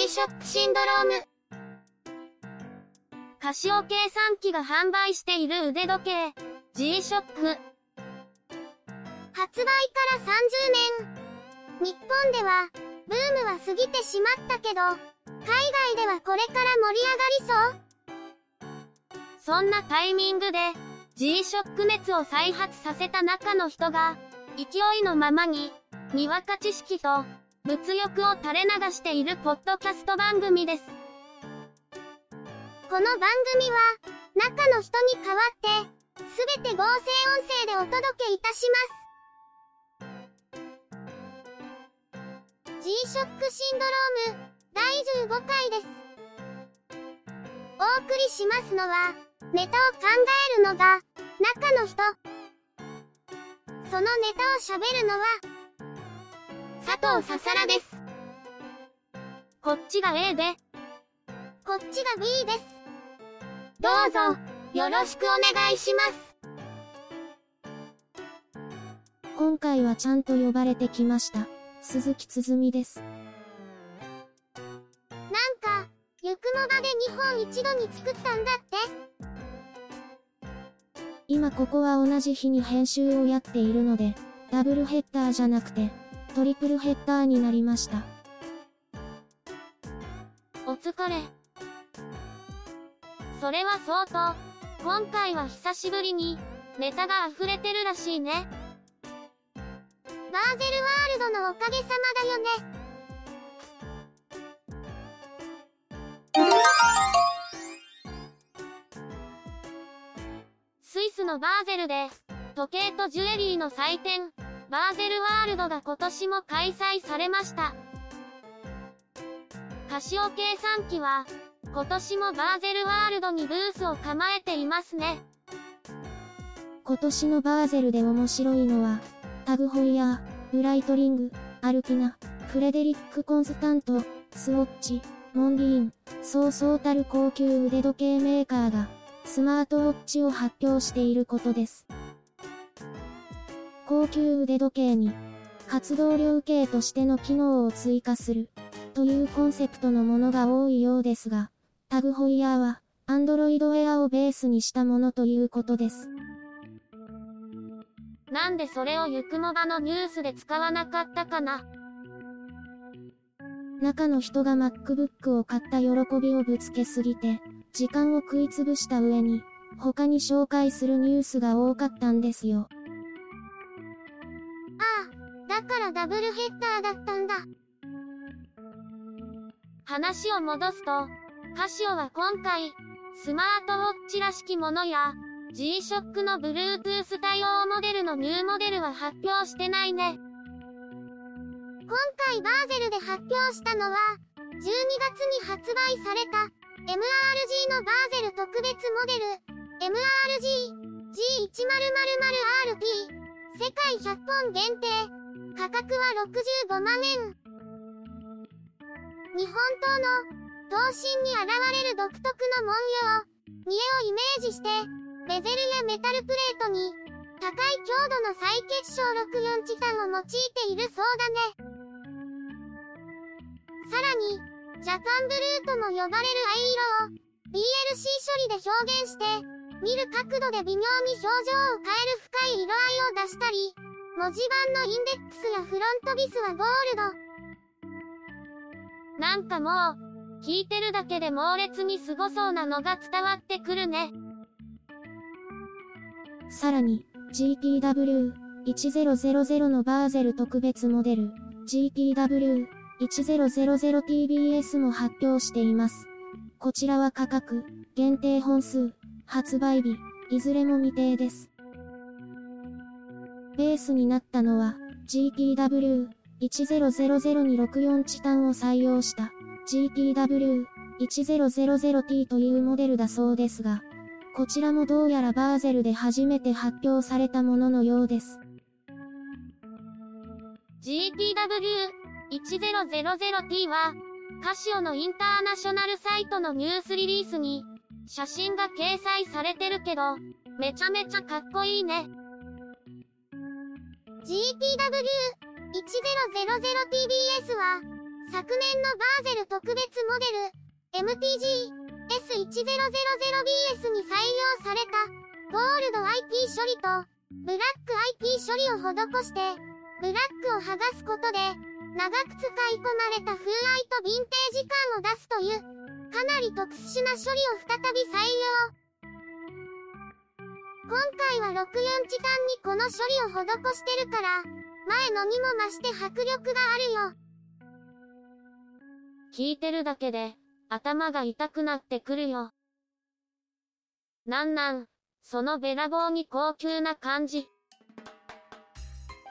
G-SHOCK シンドローム。カシオ計算機が販売している腕時計、G-SHOCK。発売から30年。日本では、ブームは過ぎてしまったけど、海外ではこれから盛り上がりそうそんなタイミングで、G-SHOCK 熱を再発させた中の人が、勢いのままに、にわか知識と、物欲を垂れ流しているポッドキャスト番組です。この番組は、中の人に代わって、すべて合成音声でお届けいたします。G-SHOCK シンドローム、第15回です。お送りしますのは、ネタを考えるのが、中の人。そのネタを喋るのは、佐藤ささらです。こっちが A で、こっちが B です。どうぞ、よろしくお願いします。今回はちゃんと呼ばれてきました。鈴木つづみです。なんか、ゆくもばで日本一度に作ったんだって今ここは同じ日に編集をやっているので、ダブルヘッダーじゃなくて、トリプルヘッダーになりました。お疲れ。それは相当。今回は久しぶりに、ネタが溢れてるらしいね。バーゼルワールドのおかげさまだよね。スイスのバーゼルで、時計とジュエリーの祭典、バーゼルワールドが今年も開催されました。カシオ計算機は、今年もバーゼルワールドにブースを構えていますね。今年のバーゼルで面白いのは、タグホイヤー、ブライトリング、アルピナ、フレデリック・コンスタント、スウォッチ、モンリーン、そうそうたる高級腕時計メーカーが、スマートウォッチを発表していることです。高級腕時計に、活動量計としての機能を追加する、というコンセプトのものが多いようですが、タグホイヤーは、Android Wear をベースにしたものということです。なんでそれをゆくもばのニュースで使わなかったかな？中の人が MacBook を買った喜びをぶつけすぎて、時間を食いつぶした上に、他に紹介するニュースが多かったんですよ。ダブルヘッダーだったんだ。話を戻すと、カシオは今回、スマートウォッチらしきものや、G-SHOCK の Bluetooth 対応モデルのニューモデルは発表してないね。今回バーゼルで発表したのは、12月に発売された MRG のバーゼル特別モデル、MRG G1000RP、世界100本限定、価格は65万円。日本刀の、刀身に現れる独特の文様、見栄をイメージして、ベゼルやメタルプレートに、高い強度の再結晶64チタンを用いているそうだね。さらに、ジャパンブルーとも呼ばれる藍色を BLC 処理で表現して、見る角度で微妙に表情を変える深い色合いを出したり、文字盤のインデックスやフロントビスはゴールド。なんかもう、聞いてるだけで猛烈に凄そうなのが伝わってくるね。さらに、GPW1000 のバーゼル特別モデル、GPW 1000TBS も発表しています。こちらは価格、限定本数、発売日、いずれも未定です。ベースになったのは、GPW1000 に64チタンを採用した GPW1000T というモデルだそうですが、こちらもどうやらバーゼルで初めて発表されたもののようです。GPW 1000T は、カシオのインターナショナルサイトのニュースリリースに、写真が掲載されてるけど、めちゃめちゃかっこいいね。GPW1000TBS は、昨年のバーゼル特別モデル MTG S1000BS に採用されたゴールド IP 処理とブラック IP 処理を施してブラックを剥がすことで長く使い込まれた風合いとヴィンテージ感を出すというかなり特殊な処理を再び採用。今回は64時間にこの処理を施してるから前のにも増して迫力があるよ聞いてるだけで、頭が痛くなってくるよ。なんなん、そのべらぼうに高級な感じ。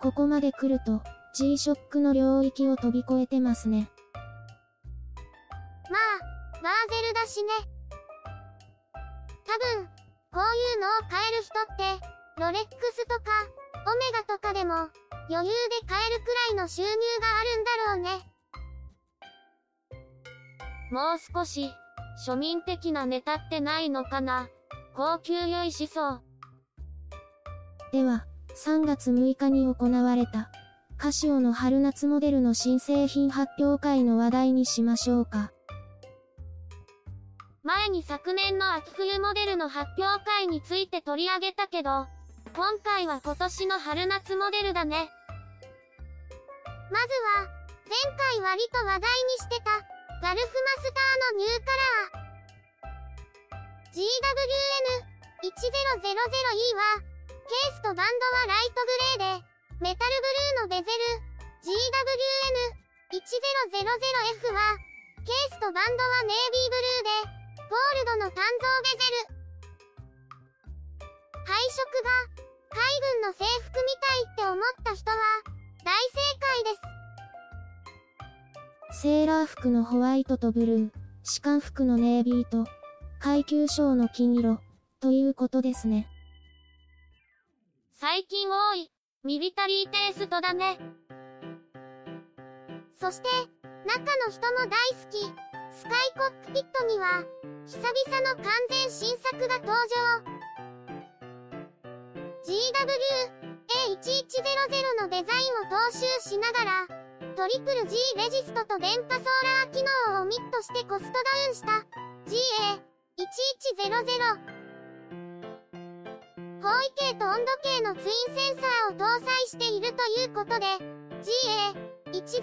ここまで来ると、G-SHOCK の領域を飛び越えてますね。まあ、バーゼルだしね。多分、こういうのを買える人って、ロレックスとか、オメガとかでも、余裕で買えるくらいの収入があるんだろうね。もう少し、庶民的なネタってないのかな？高級酔いしそう。では、3月6日に行われた、カシオの春夏モデルの新製品発表会の話題にしましょうか。前に昨年の秋冬モデルの発表会について取り上げたけど、今回は今年の春夏モデルだね。まずは、前回割と話題にしてた、ガルフマスターのニューカラー。GWN1000E は、ケースとバンドはライトグレーで、メタルブルーのベゼル。GWN1000F は、ケースとバンドはネイビーブルーで、ゴールドの鍛造ベゼル。配色が、海軍の制服みたいって思った人は、大正解です。セーラー服のホワイトとブルー、士官服のネイビーと、階級章の金色、ということですね。最近多い、ミリタリーテイストだね。そして、中の人も大好き、スカイコックピットには、久々の完全新作が登場。GW-A1100 のデザインを踏襲しながら、トリプル G レジストと電波ソーラー機能をオミットしてコストダウンした GA1100。方位計と温度計のツインセンサーを搭載しているということで GA、1000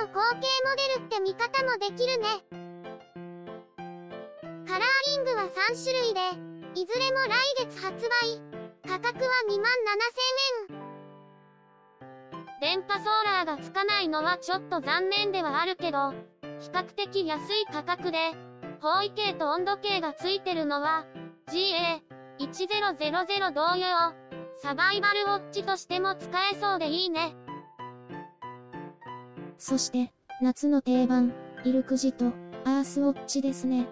の後継モデルって見方もできるね。カラーリングは3種類で、いずれも来月発売。価格は2万7000円。電波ソーラーがつかないのはちょっと残念ではあるけど、比較的安い価格で、方位計と温度計がついてるのは、GA1000 同様、サバイバルウォッチとしても使えそうでいいね。そして、夏の定番、イルクジと、アースウォッチですね。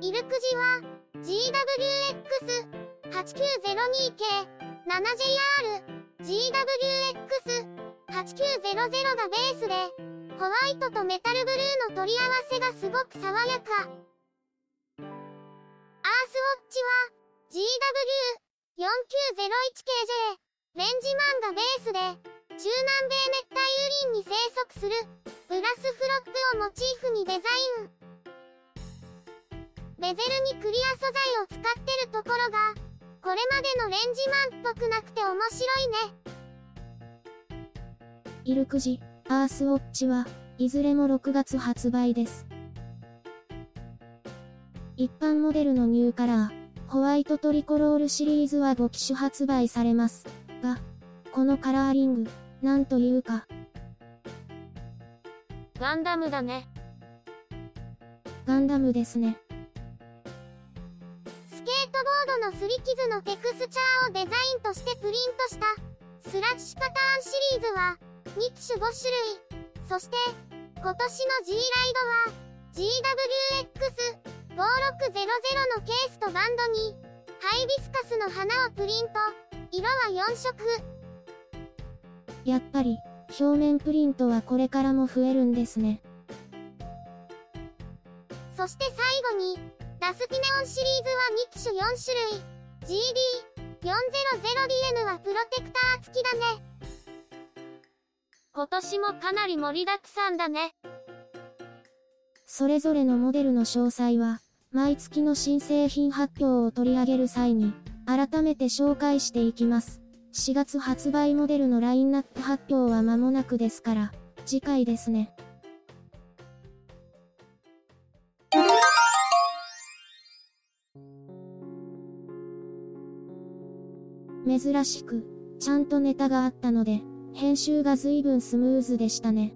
イルクジは、GWX8902K、7JR、GWX8900 がベースで、ホワイトとメタルブルーの取り合わせがすごく爽やか。アースウォッチは、GW4901KJ、レンジマンがベースで、中南米熱帯雨林に生息する、ブラスフロッグをモチーフにデザイン。ベゼルにクリア素材を使ってるところが、これまでのレンジマンっぽくなくて面白いね。イルクジ、アースウォッチは、いずれも6月発売です。一般モデルのニューカラー、ホワイトトリコロールシリーズは5機種発売されます。が、このカラーリング、なんというか、ガンダムだね。ガンダムですね。スケートボードのすり傷のテクスチャーをデザインとしてプリントした、スラッシュパターンシリーズは、2機種5種類。そして、今年の G ライドは、GWX5600 のケースとバンドに、ハイビスカスの花をプリント。色は4色。やっぱり、表面プリントはこれからも増えるんですね。そして最後に、ダスピネオンシリーズは2機種4種類。GD400DN はプロテクター付きだね。今年もかなり盛りだくさんだね。それぞれのモデルの詳細は、毎月の新製品発表を取り上げる際に、改めて紹介していきます。4月発売モデルのラインナップ発表は間もなくですから、次回ですね。珍しく、ちゃんとネタがあったので、編集が随分スムーズでしたね。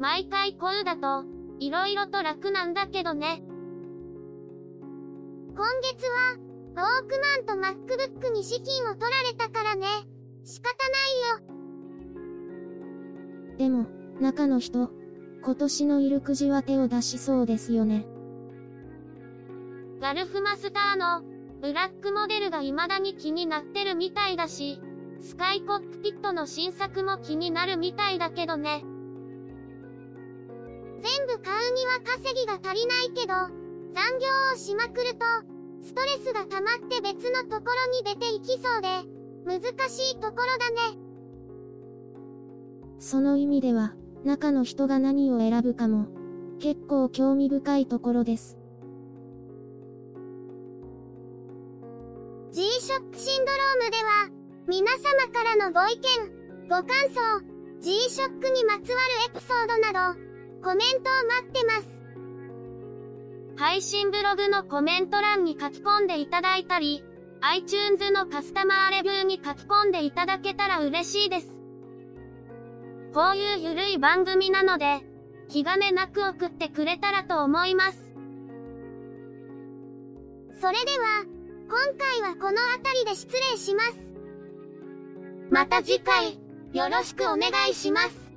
毎回こうだと、色々と楽なんだけどね。今月は、ォークマンと MacBook に資金を取られたからね。仕方ないよ。でも、中の人、今年のイルクジは手を出しそうですよね。ガルフマスターの、ブラックモデルが未だに気になってるみたいだし、スカイコックピットの新作も気になるみたいだけどね。全部買うには稼ぎが足りないけど、残業をしまくると、ストレスが溜まって別のところに出ていきそうで、難しいところだね。その意味では、中の人が何を選ぶかも、結構興味深いところです。G-SHOCK シンドロームでは、皆様からのご意見、ご感想、G-SHOCK にまつわるエピソードなど、コメントを待ってます。配信ブログのコメント欄に書き込んでいただいたり、iTunes のカスタマーレビューに書き込んでいただけたら嬉しいです。こういうゆるい番組なので、気兼ねなく送ってくれたらと思います。それでは、今回はこの辺りで失礼します。また次回、よろしくお願いします。